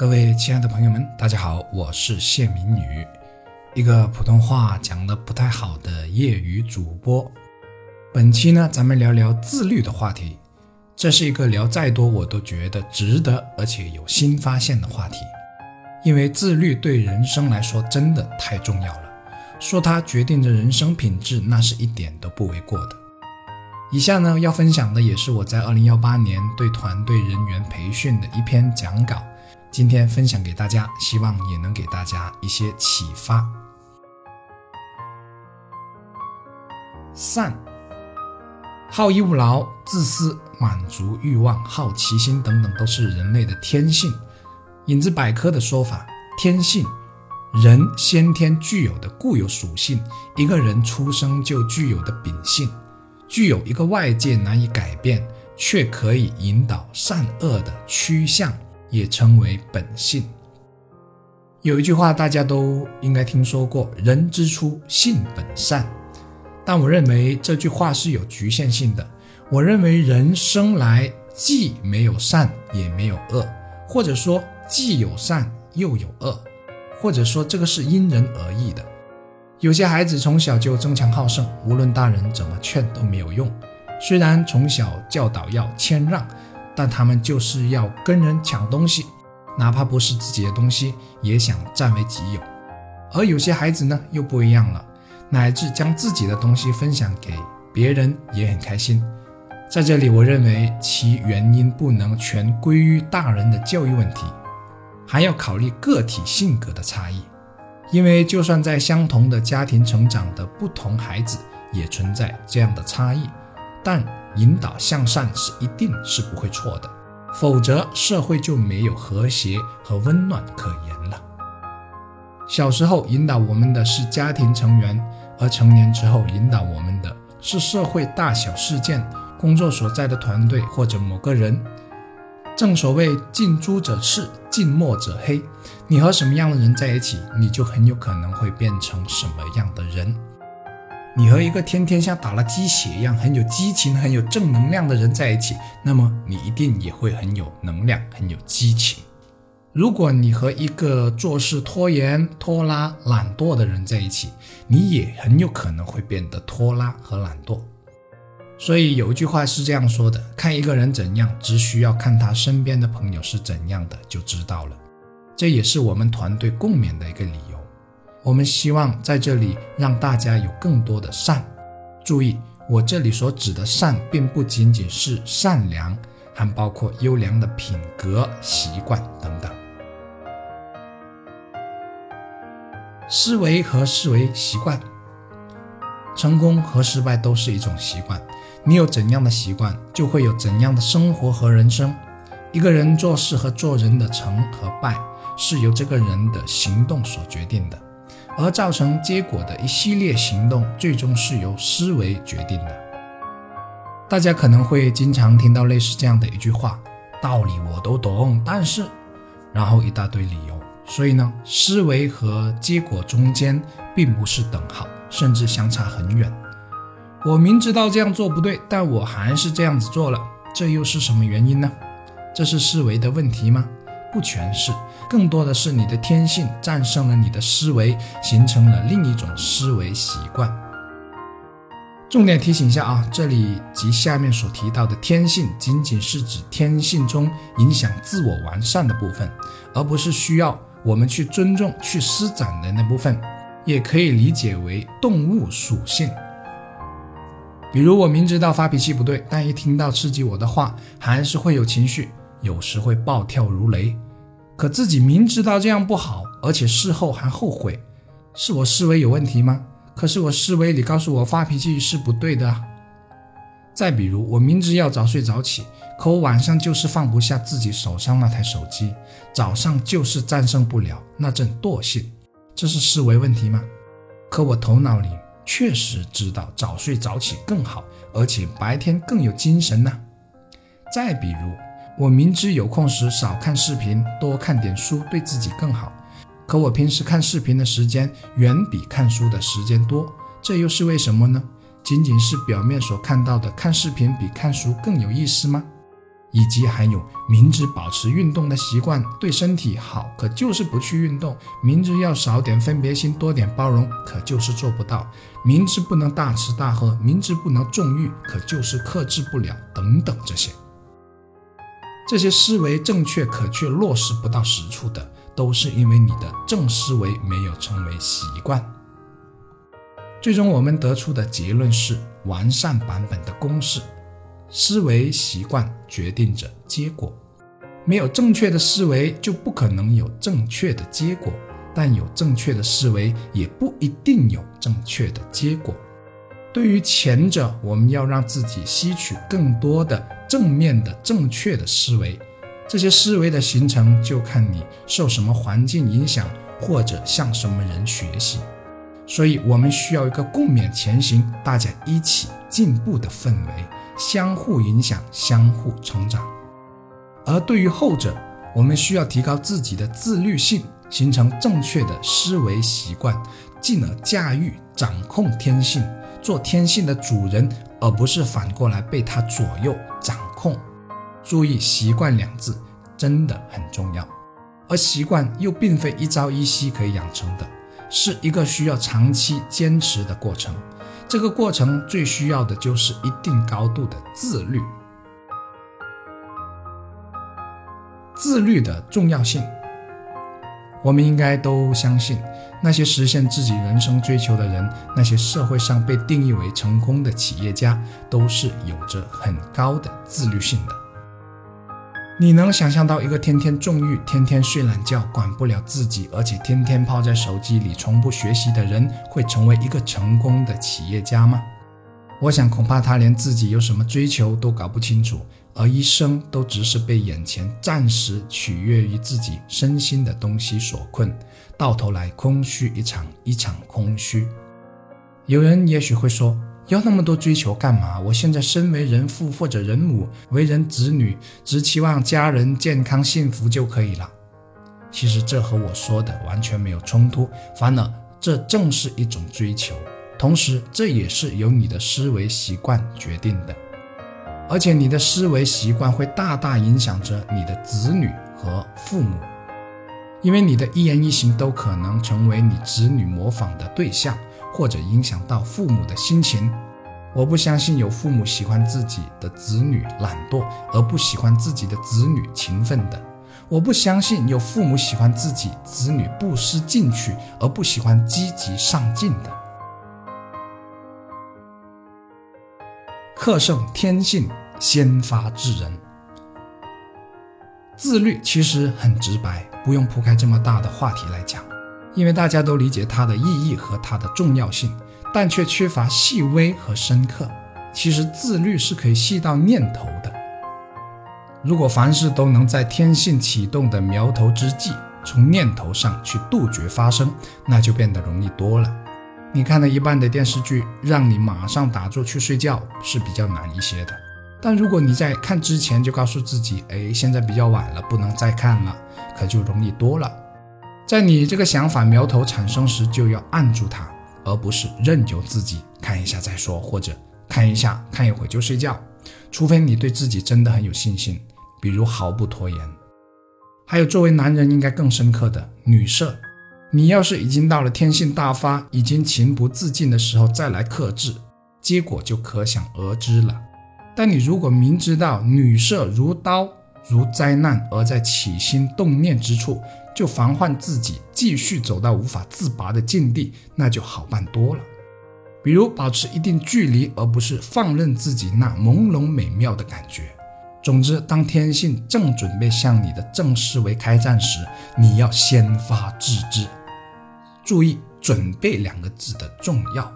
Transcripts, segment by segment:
各位亲爱的朋友们，大家好，我是谢明宇，一个普通话讲的不太好的业余主播。本期呢，咱们聊聊自律的话题。这是一个聊再多我都觉得值得，而且有新发现的话题。因为自律对人生来说真的太重要了，说它决定着人生品质，那是一点都不为过的。以下呢，要分享的也是我在二零幺八年对团队人员培训的一篇讲稿。今天分享给大家，希望也能给大家一些启发。善，好逸恶劳、自私、满足欲望、好奇心等等，都是人类的天性。引子百科的说法：天性，人先天具有的固有属性，一个人出生就具有的秉性，具有一个外界难以改变却可以引导善恶的趋向。也称为本性。有一句话大家都应该听说过：“人之初，性本善。”但我认为这句话是有局限性的。我认为人生来既没有善，也没有恶，或者说既有善又有恶，或者说这个是因人而异的。有些孩子从小就争强好胜，无论大人怎么劝都没有用。虽然从小教导要谦让。但他们就是要跟人抢东西，哪怕不是自己的东西，也想占为己有。而有些孩子呢，又不一样了，乃至将自己的东西分享给别人也很开心。在这里，我认为其原因不能全归于大人的教育问题，还要考虑个体性格的差异。因为就算在相同的家庭成长的不同孩子，也存在这样的差异，但。引导向善是一定是不会错的，否则社会就没有和谐和温暖可言了。小时候引导我们的是家庭成员，而成年之后引导我们的是社会大小事件、工作所在的团队或者某个人。正所谓近朱者赤，近墨者黑。你和什么样的人在一起，你就很有可能会变成什么样的人。你和一个天天像打了鸡血一样很有激情、很有正能量的人在一起，那么你一定也会很有能量、很有激情。如果你和一个做事拖延、拖拉、懒惰的人在一起，你也很有可能会变得拖拉和懒惰。所以有一句话是这样说的：看一个人怎样，只需要看他身边的朋友是怎样的就知道了。这也是我们团队共勉的一个理。我们希望在这里让大家有更多的善。注意，我这里所指的善，并不仅仅是善良，还包括优良的品格、习惯等等。思维和思维习惯，成功和失败都是一种习惯。你有怎样的习惯，就会有怎样的生活和人生。一个人做事和做人的成和败，是由这个人的行动所决定的。而造成结果的一系列行动，最终是由思维决定的。大家可能会经常听到类似这样的一句话：“道理我都懂，但是……”然后一大堆理由。所以呢，思维和结果中间并不是等号，甚至相差很远。我明知道这样做不对，但我还是这样子做了，这又是什么原因呢？这是思维的问题吗？不全是，更多的是你的天性战胜了你的思维，形成了另一种思维习惯。重点提醒一下啊，这里及下面所提到的天性，仅仅是指天性中影响自我完善的部分，而不是需要我们去尊重、去施展的那部分。也可以理解为动物属性。比如我明知道发脾气不对，但一听到刺激我的话，还是会有情绪。有时会暴跳如雷，可自己明知道这样不好，而且事后还后悔，是我思维有问题吗？可是我思维里告诉我发脾气是不对的啊。再比如，我明知要早睡早起，可我晚上就是放不下自己手上那台手机，早上就是战胜不了那阵惰性，这是思维问题吗？可我头脑里确实知道早睡早起更好，而且白天更有精神呢。再比如。我明知有空时少看视频，多看点书对自己更好，可我平时看视频的时间远比看书的时间多，这又是为什么呢？仅仅是表面所看到的看视频比看书更有意思吗？以及还有明知保持运动的习惯对身体好，可就是不去运动；明知要少点分别心，多点包容，可就是做不到；明知不能大吃大喝，明知不能纵欲，可就是克制不了。等等，这些，这些思维正确，可却落实不到实处的，都是因为你的正思维没有成为习惯。最终，我们得出的结论是完善版本的公式。思维习惯决定着结果，没有正确的思维就不可能有正确的结果，但有正确的思维也不一定有正确的结果。对于前者，我们要让自己吸取更多的正面的正确的思维，这些思维的形成就看你受什么环境影响，或者向什么人学习。所以，我们需要一个共勉前行、大家一起进步的氛围。相互影响，相互成长。而对于后者，我们需要提高自己的自律性，形成正确的思维习惯，进而驾驭、掌控天性，做天性的主人，而不是反过来被他左右、掌控。注意“习惯”两字真的很重要，而习惯又并非一朝一夕可以养成的，是一个需要长期坚持的过程。这个过程最需要的就是一定高度的自律。自律的重要性，我们应该都相信，那些实现自己人生追求的人，那些社会上被定义为成功的企业家，都是有着很高的自律性的。你能想象到一个天天纵欲、天天睡懒觉、管不了自己，而且天天泡在手机里、从不学习的人，会成为一个成功的企业家吗？我想，恐怕他连自己有什么追求都搞不清楚，而一生都只是被眼前暂时取悦于自己身心的东西所困，到头来空虚一场，一场空虚。有人也许会说。要那么多追求干嘛？我现在身为人父或者人母，为人子女，只期望家人健康幸福就可以了。其实这和我说的完全没有冲突，反而这正是一种追求，同时这也是由你的思维习惯决定的，而且你的思维习惯会大大影响着你的子女和父母，因为你的一言一行都可能成为你子女模仿的对象。或者影响到父母的心情，我不相信有父母喜欢自己的子女懒惰而不喜欢自己的子女勤奋的；我不相信有父母喜欢自己子女不思进取而不喜欢积极上进的。克胜天性，先发制人。自律其实很直白，不用铺开这么大的话题来讲。因为大家都理解它的意义和它的重要性，但却缺乏细微和深刻。其实自律是可以细到念头的。如果凡事都能在天性启动的苗头之际，从念头上去杜绝发生，那就变得容易多了。你看了一半的电视剧，让你马上打住去睡觉是比较难一些的。但如果你在看之前就告诉自己，哎，现在比较晚了，不能再看了，可就容易多了。在你这个想法苗头产生时，就要按住它，而不是任由自己看一下再说，或者看一下看一会就睡觉。除非你对自己真的很有信心，比如毫不拖延。还有，作为男人应该更深刻的女色，你要是已经到了天性大发、已经情不自禁的时候再来克制，结果就可想而知了。但你如果明知道女色如刀如灾难，而在起心动念之处，就防患自己继续走到无法自拔的境地，那就好办多了。比如保持一定距离，而不是放任自己那朦胧美妙的感觉。总之，当天性正准备向你的正思维开战时，你要先发制之。注意“准备”两个字的重要。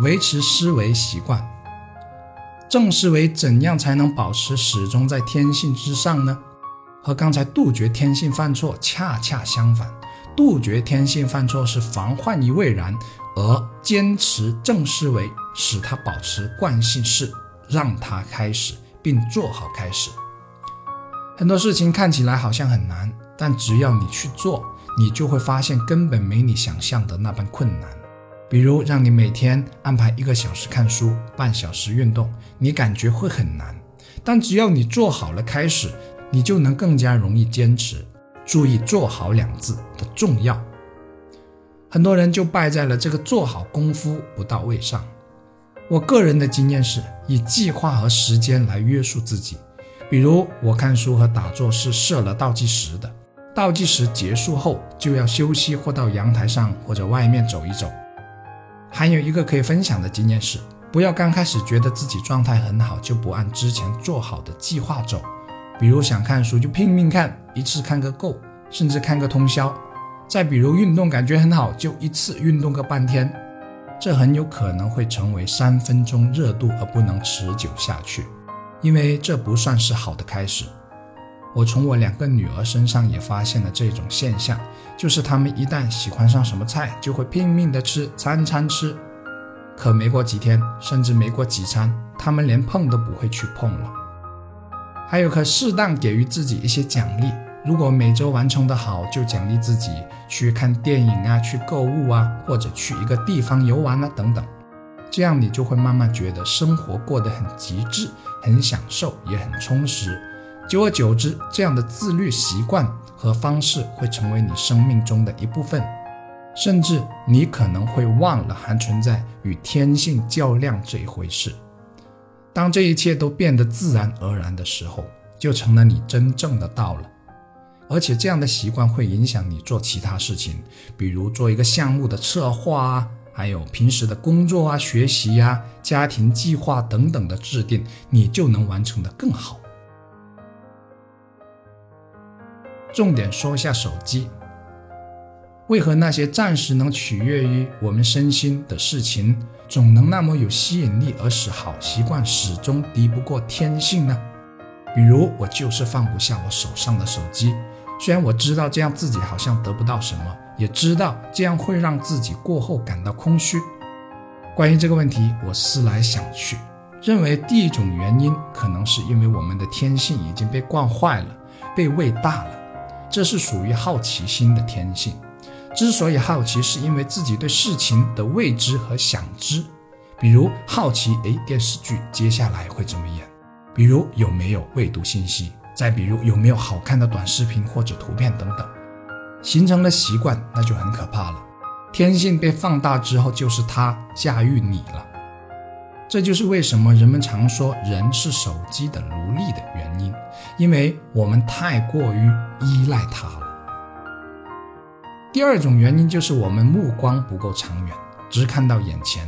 维持思维习惯。正思维怎样才能保持始终在天性之上呢？和刚才杜绝天性犯错恰恰相反。杜绝天性犯错是防患于未然，而坚持正思维使他保持惯性式，让他开始并做好开始。很多事情看起来好像很难，但只要你去做，你就会发现根本没你想象的那般困难。比如让你每天安排一个小时看书，半小时运动，你感觉会很难，但只要你做好了开始，你就能更加容易坚持。注意“做好”两字的重要，很多人就败在了这个做好功夫不到位上。我个人的经验是以计划和时间来约束自己，比如我看书和打坐是设了倒计时的，倒计时结束后就要休息或到阳台上或者外面走一走。还有一个可以分享的经验是，不要刚开始觉得自己状态很好就不按之前做好的计划走，比如想看书就拼命看，一次看个够，甚至看个通宵。再比如运动感觉很好，就一次运动个半天，这很有可能会成为三分钟热度而不能持久下去，因为这不算是好的开始。我从我两个女儿身上也发现了这种现象，就是她们一旦喜欢上什么菜，就会拼命的吃，餐餐吃。可没过几天，甚至没过几餐，她们连碰都不会去碰了。还有，可适当给予自己一些奖励，如果每周完成的好，就奖励自己去看电影啊，去购物啊，或者去一个地方游玩啊，等等。这样你就会慢慢觉得生活过得很极致，很享受，也很充实。久而久之，这样的自律习惯和方式会成为你生命中的一部分，甚至你可能会忘了还存在与天性较量这一回事。当这一切都变得自然而然的时候，就成了你真正的道了。而且这样的习惯会影响你做其他事情，比如做一个项目的策划啊，还有平时的工作啊、学习呀、家庭计划等等的制定，你就能完成的更好。重点说一下手机，为何那些暂时能取悦于我们身心的事情，总能那么有吸引力，而使好习惯始终敌不过天性呢？比如，我就是放不下我手上的手机，虽然我知道这样自己好像得不到什么，也知道这样会让自己过后感到空虚。关于这个问题，我思来想去，认为第一种原因可能是因为我们的天性已经被惯坏了，被喂大了。这是属于好奇心的天性。之所以好奇，是因为自己对事情的未知和想知。比如好奇，诶，电视剧接下来会怎么演？比如有没有未读信息？再比如有没有好看的短视频或者图片等等，形成了习惯，那就很可怕了。天性被放大之后，就是它驾驭你了。这就是为什么人们常说人是手机的奴隶的原因，因为我们太过于依赖它了。第二种原因就是我们目光不够长远，只看到眼前。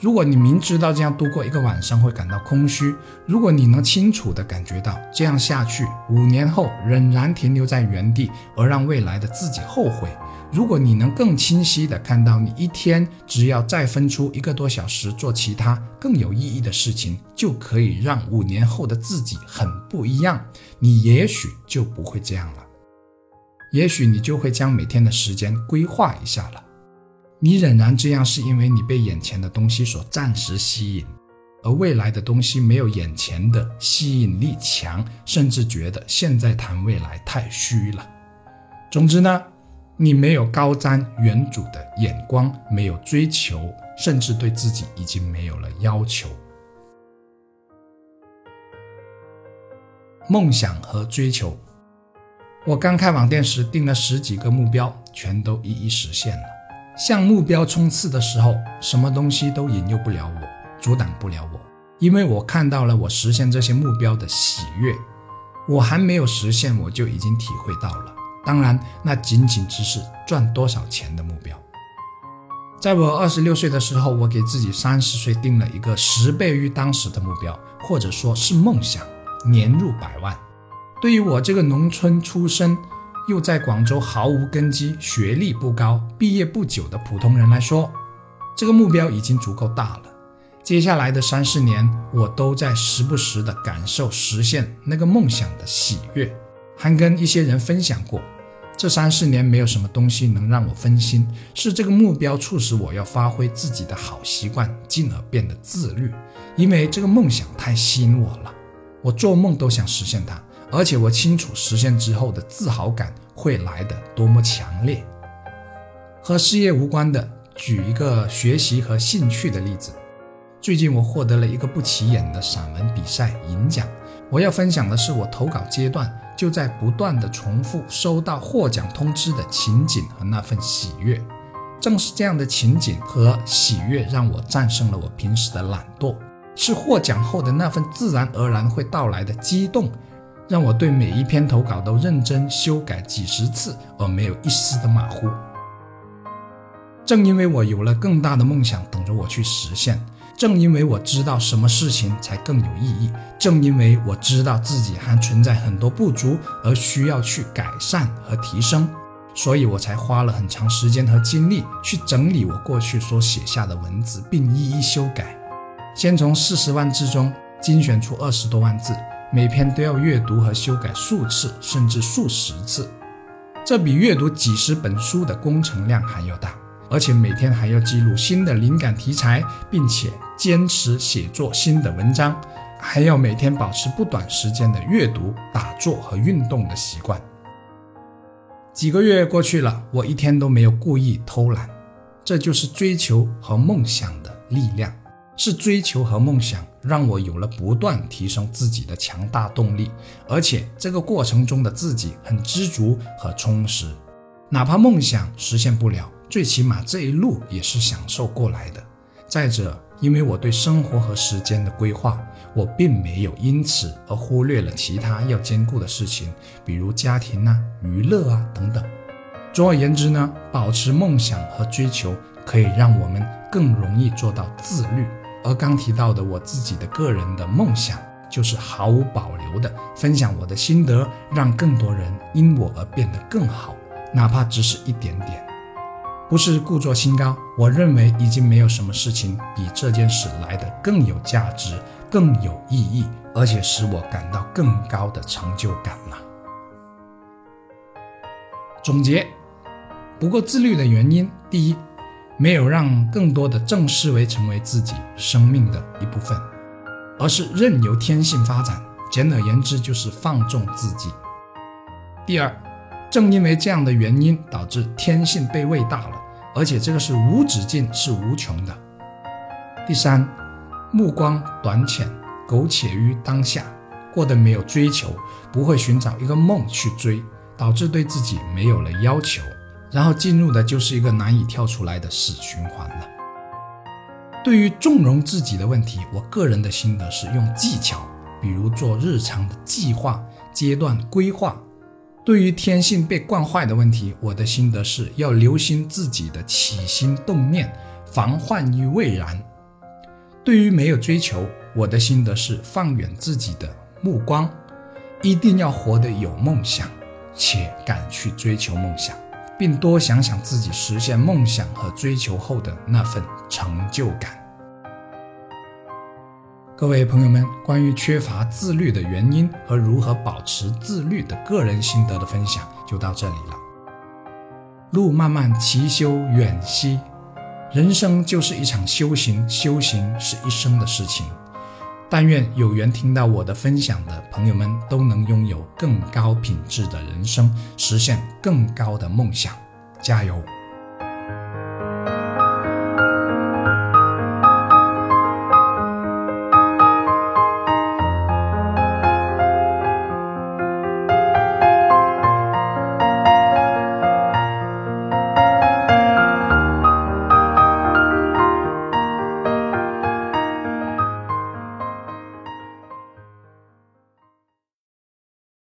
如果你明知道这样度过一个晚上会感到空虚，如果你能清楚地感觉到这样下去五年后仍然停留在原地，而让未来的自己后悔；如果你能更清晰地看到你一天只要再分出一个多小时做其他更有意义的事情，就可以让五年后的自己很不一样，你也许就不会这样了，也许你就会将每天的时间规划一下了。你仍然这样，是因为你被眼前的东西所暂时吸引，而未来的东西没有眼前的吸引力强，甚至觉得现在谈未来太虚了。总之呢，你没有高瞻远瞩的眼光，没有追求，甚至对自己已经没有了要求。梦想和追求，我刚开网店时定了十几个目标，全都一一实现了。向目标冲刺的时候，什么东西都引诱不了我，阻挡不了我，因为我看到了我实现这些目标的喜悦。我还没有实现，我就已经体会到了。当然，那仅仅只是赚多少钱的目标。在我二十六岁的时候，我给自己三十岁定了一个十倍于当时的目标，或者说是梦想，年入百万。对于我这个农村出身。又在广州毫无根基、学历不高、毕业不久的普通人来说，这个目标已经足够大了。接下来的三四年，我都在时不时的感受实现那个梦想的喜悦，还跟一些人分享过。这三四年没有什么东西能让我分心，是这个目标促使我要发挥自己的好习惯，进而变得自律。因为这个梦想太吸引我了，我做梦都想实现它。而且我清楚实现之后的自豪感会来的多么强烈。和事业无关的举一个学习和兴趣的例子。最近我获得了一个不起眼的散文比赛银奖。我要分享的是我投稿阶段就在不断的重复收到获奖通知的情景和那份喜悦。正是这样的情景和喜悦，让我战胜了我平时的懒惰。是获奖后的那份自然而然会到来的激动，让我对每一篇投稿都认真修改几十次，而没有一丝的马虎。正因为我有了更大的梦想等着我去实现。正因为我知道什么事情才更有意义，正因为我知道自己还存在很多不足而需要去改善和提升，所以我才花了很长时间和精力去整理我过去所写下的文字，并一一修改。先从四十万字中精选出二十多万字，每篇都要阅读和修改数次，甚至数十次，这比阅读几十本书的工程量还要大。而且每天还要记录新的灵感题材，并且坚持写作新的文章，还要每天保持不短时间的阅读、打坐和运动的习惯。几个月过去了，我一天都没有故意偷懒，这就是追求和梦想的力量。是追求和梦想让我有了不断提升自己的强大动力，而且这个过程中的自己很知足和充实，哪怕梦想实现不了。最起码这一路也是享受过来的。再者，因为我对生活和时间的规划，我并没有因此而忽略了其他要兼顾的事情，比如家庭啊、娱乐啊等等。总而言之呢，保持梦想和追求可以让我们更容易做到自律。而刚提到的我自己的个人的梦想，就是毫无保留的分享我的心得，让更多人因我而变得更好，哪怕只是一点点。不是故作清高，我认为已经没有什么事情比这件事来的更有价值、更有意义，而且使我感到更高的成就感了。总结：不够自律的原因，第一，没有让更多的正思维成为自己生命的一部分，而是任由天性发展。简而言之，就是放纵自己。第二。正因为这样的原因，导致天性被喂大了，而且这个是无止境、是无穷的。第三，目光短浅，苟且于当下，过得没有追求，不会寻找一个梦去追，导致对自己没有了要求，然后进入的就是一个难以跳出来的死循环了。对于纵容自己的问题，我个人的心得是用技巧，比如做日常的计划、阶段规划。对于天性被惯坏的问题，我的心得是要留心自己的起心动念，防患于未然。对于没有追求，我的心得是放远自己的目光，一定要活得有梦想，且敢去追求梦想，并多想想自己实现梦想和追求后的那份成就感。各位朋友们，关于缺乏自律的原因和如何保持自律的个人心得的分享就到这里了。路漫漫其修远兮，人生就是一场修行，修行是一生的事情。但愿有缘听到我的分享的朋友们都能拥有更高品质的人生，实现更高的梦想，加油！